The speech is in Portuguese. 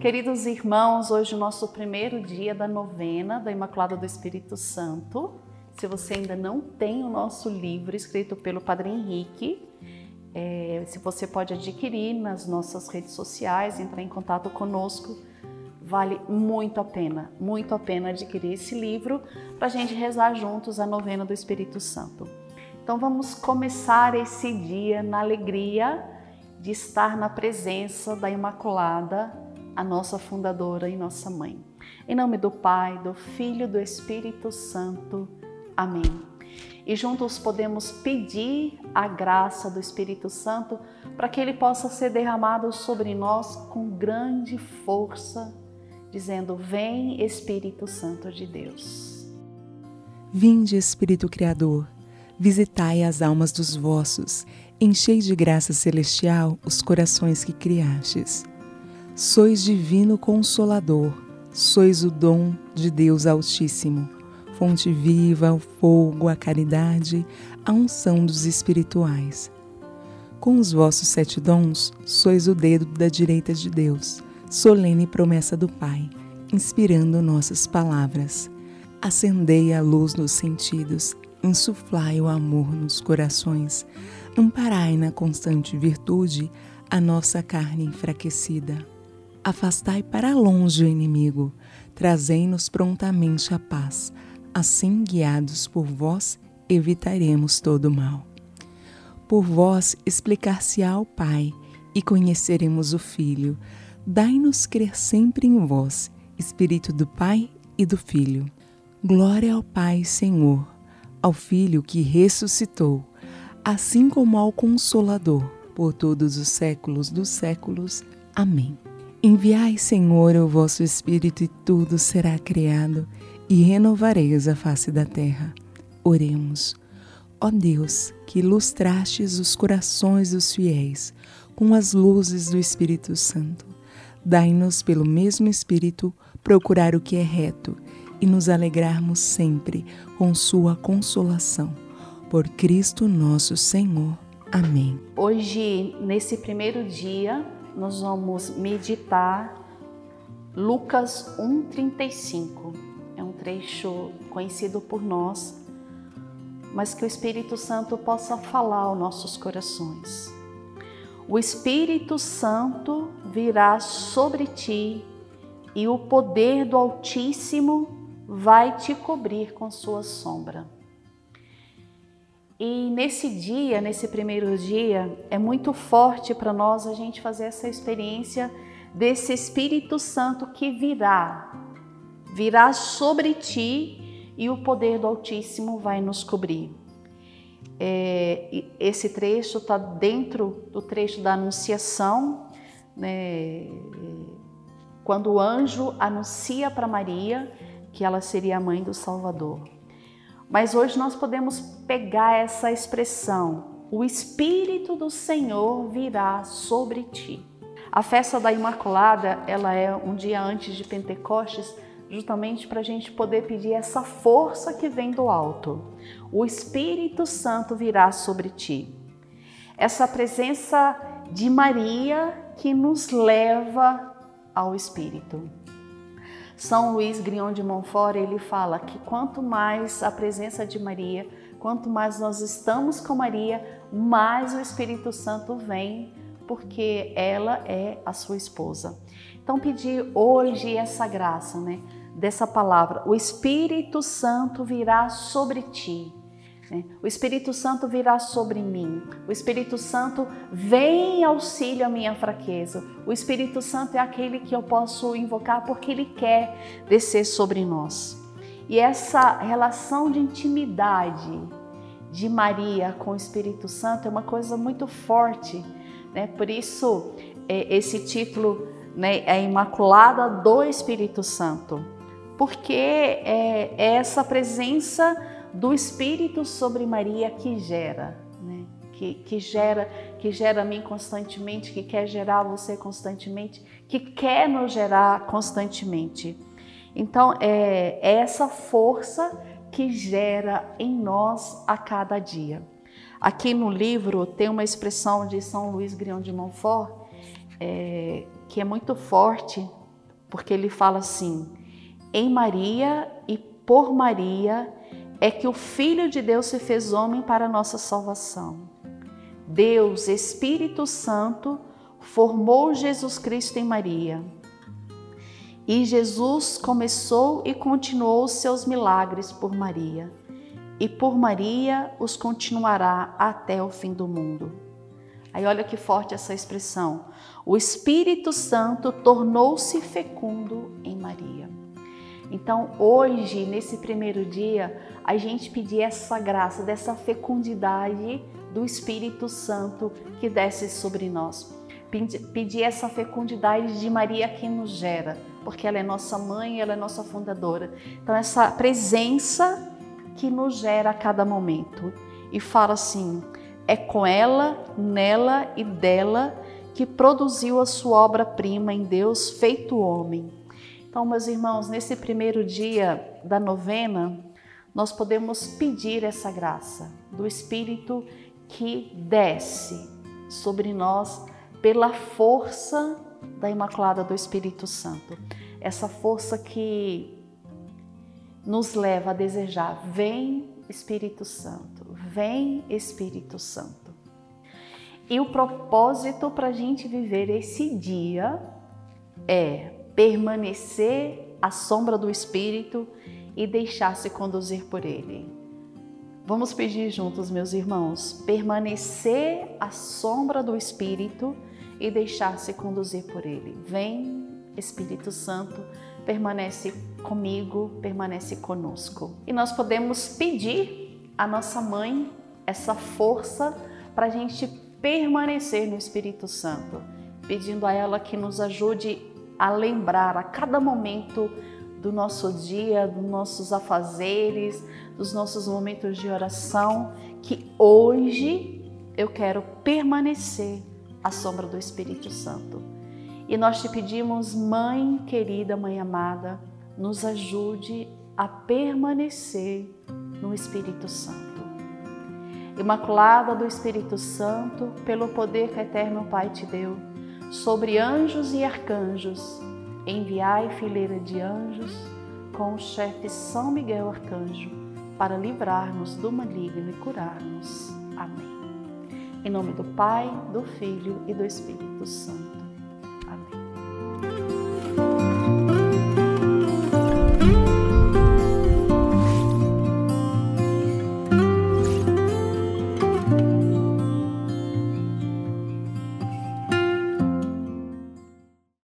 Queridos irmãos, hoje é o nosso primeiro dia da novena da Imaculada do Espírito Santo. Se você ainda não tem o nosso livro escrito pelo Padre Henrique, é, se você pode adquirir nas nossas redes sociais, entrar em contato conosco, vale muito a pena, muito a pena adquirir esse livro para a gente rezar juntos a novena do Espírito Santo. Então vamos começar esse dia na alegria de estar na presença da Imaculada, a nossa fundadora e nossa mãe. Em nome do Pai, do Filho e do Espírito Santo. Amém. E juntos podemos pedir a graça do Espírito Santo para que ele possa ser derramado sobre nós com grande força, dizendo: Vem, Espírito Santo de Deus. Vinde, Espírito Criador, visitai as almas dos vossos, enchei de graça celestial os corações que criastes. Sois divino consolador, sois o dom de Deus Altíssimo fonte viva, o fogo, a caridade, a unção dos espirituais. Com os vossos sete dons, sois o dedo da direita de Deus, solene promessa do Pai, inspirando nossas palavras. Acendei a luz nos sentidos, insuflai o amor nos corações, amparai na constante virtude a nossa carne enfraquecida. Afastai para longe o inimigo, trazei-nos prontamente a paz Assim, guiados por vós, evitaremos todo o mal. Por vós explicar-se-á ao Pai e conheceremos o Filho. Dai-nos crer sempre em vós, Espírito do Pai e do Filho. Glória ao Pai, Senhor, ao Filho que ressuscitou, assim como ao Consolador, por todos os séculos dos séculos. Amém. Enviai, Senhor, o vosso Espírito, e tudo será criado e renovareis a face da terra. Oremos. Ó Deus, que ilustrastes os corações dos fiéis com as luzes do Espírito Santo, dai-nos pelo mesmo Espírito procurar o que é reto e nos alegrarmos sempre com Sua consolação. Por Cristo nosso Senhor. Amém. Hoje, nesse primeiro dia, nós vamos meditar Lucas 1,35 é um trecho conhecido por nós, mas que o Espírito Santo possa falar aos nossos corações. O Espírito Santo virá sobre ti e o poder do Altíssimo vai te cobrir com sua sombra. E nesse dia, nesse primeiro dia, é muito forte para nós a gente fazer essa experiência desse Espírito Santo que virá virá sobre ti e o poder do Altíssimo vai nos cobrir. É, esse trecho está dentro do trecho da Anunciação, né, quando o anjo anuncia para Maria que ela seria a mãe do Salvador. Mas hoje nós podemos pegar essa expressão: o Espírito do Senhor virá sobre ti. A festa da Imaculada, ela é um dia antes de Pentecostes, justamente para a gente poder pedir essa força que vem do alto. O Espírito Santo virá sobre ti. Essa presença de Maria que nos leva ao Espírito. São Luís Grignon de Montfort, ele fala que quanto mais a presença de Maria, quanto mais nós estamos com Maria, mais o Espírito Santo vem, porque ela é a sua esposa. Então pedir hoje essa graça, né? dessa palavra: o Espírito Santo virá sobre ti. O Espírito Santo virá sobre mim. O Espírito Santo vem em auxílio à minha fraqueza. O Espírito Santo é aquele que eu posso invocar porque ele quer descer sobre nós. E essa relação de intimidade de Maria com o Espírito Santo é uma coisa muito forte. Né? Por isso, é, esse título né, é Imaculada do Espírito Santo porque é, é essa presença do Espírito sobre Maria que gera, né? que, que gera, que gera a mim constantemente, que quer gerar você constantemente, que quer nos gerar constantemente. Então é, é essa força que gera em nós a cada dia. Aqui no livro tem uma expressão de São Luís Grião de Montfort é, que é muito forte porque ele fala assim: em Maria e por Maria é que o Filho de Deus se fez homem para nossa salvação. Deus, Espírito Santo, formou Jesus Cristo em Maria. E Jesus começou e continuou seus milagres por Maria, e por Maria os continuará até o fim do mundo. Aí olha que forte essa expressão. O Espírito Santo tornou-se fecundo em Maria. Então, hoje, nesse primeiro dia, a gente pedir essa graça, dessa fecundidade do Espírito Santo que desce sobre nós. Pedir essa fecundidade de Maria que nos gera, porque ela é nossa mãe, ela é nossa fundadora. Então, essa presença que nos gera a cada momento. E fala assim: é com ela, nela e dela que produziu a sua obra-prima em Deus, feito homem. Então, meus irmãos, nesse primeiro dia da novena, nós podemos pedir essa graça do Espírito que desce sobre nós pela força da Imaculada do Espírito Santo. Essa força que nos leva a desejar: vem Espírito Santo, vem Espírito Santo. E o propósito para a gente viver esse dia é permanecer à sombra do Espírito e deixar-se conduzir por Ele. Vamos pedir juntos, meus irmãos, permanecer à sombra do Espírito e deixar-se conduzir por Ele. Vem, Espírito Santo, permanece comigo, permanece conosco. E nós podemos pedir à nossa mãe essa força para a gente permanecer no Espírito Santo, pedindo a ela que nos ajude a lembrar a cada momento do nosso dia, dos nossos afazeres, dos nossos momentos de oração, que hoje eu quero permanecer à sombra do Espírito Santo. E nós te pedimos, Mãe querida, Mãe amada, nos ajude a permanecer no Espírito Santo. Imaculada do Espírito Santo, pelo poder que o Eterno Pai te deu, sobre anjos e arcanjos, enviai fileira de anjos com o chefe São Miguel Arcanjo para livrar-nos do maligno e curar-nos. Amém. Em nome do Pai, do Filho e do Espírito Santo.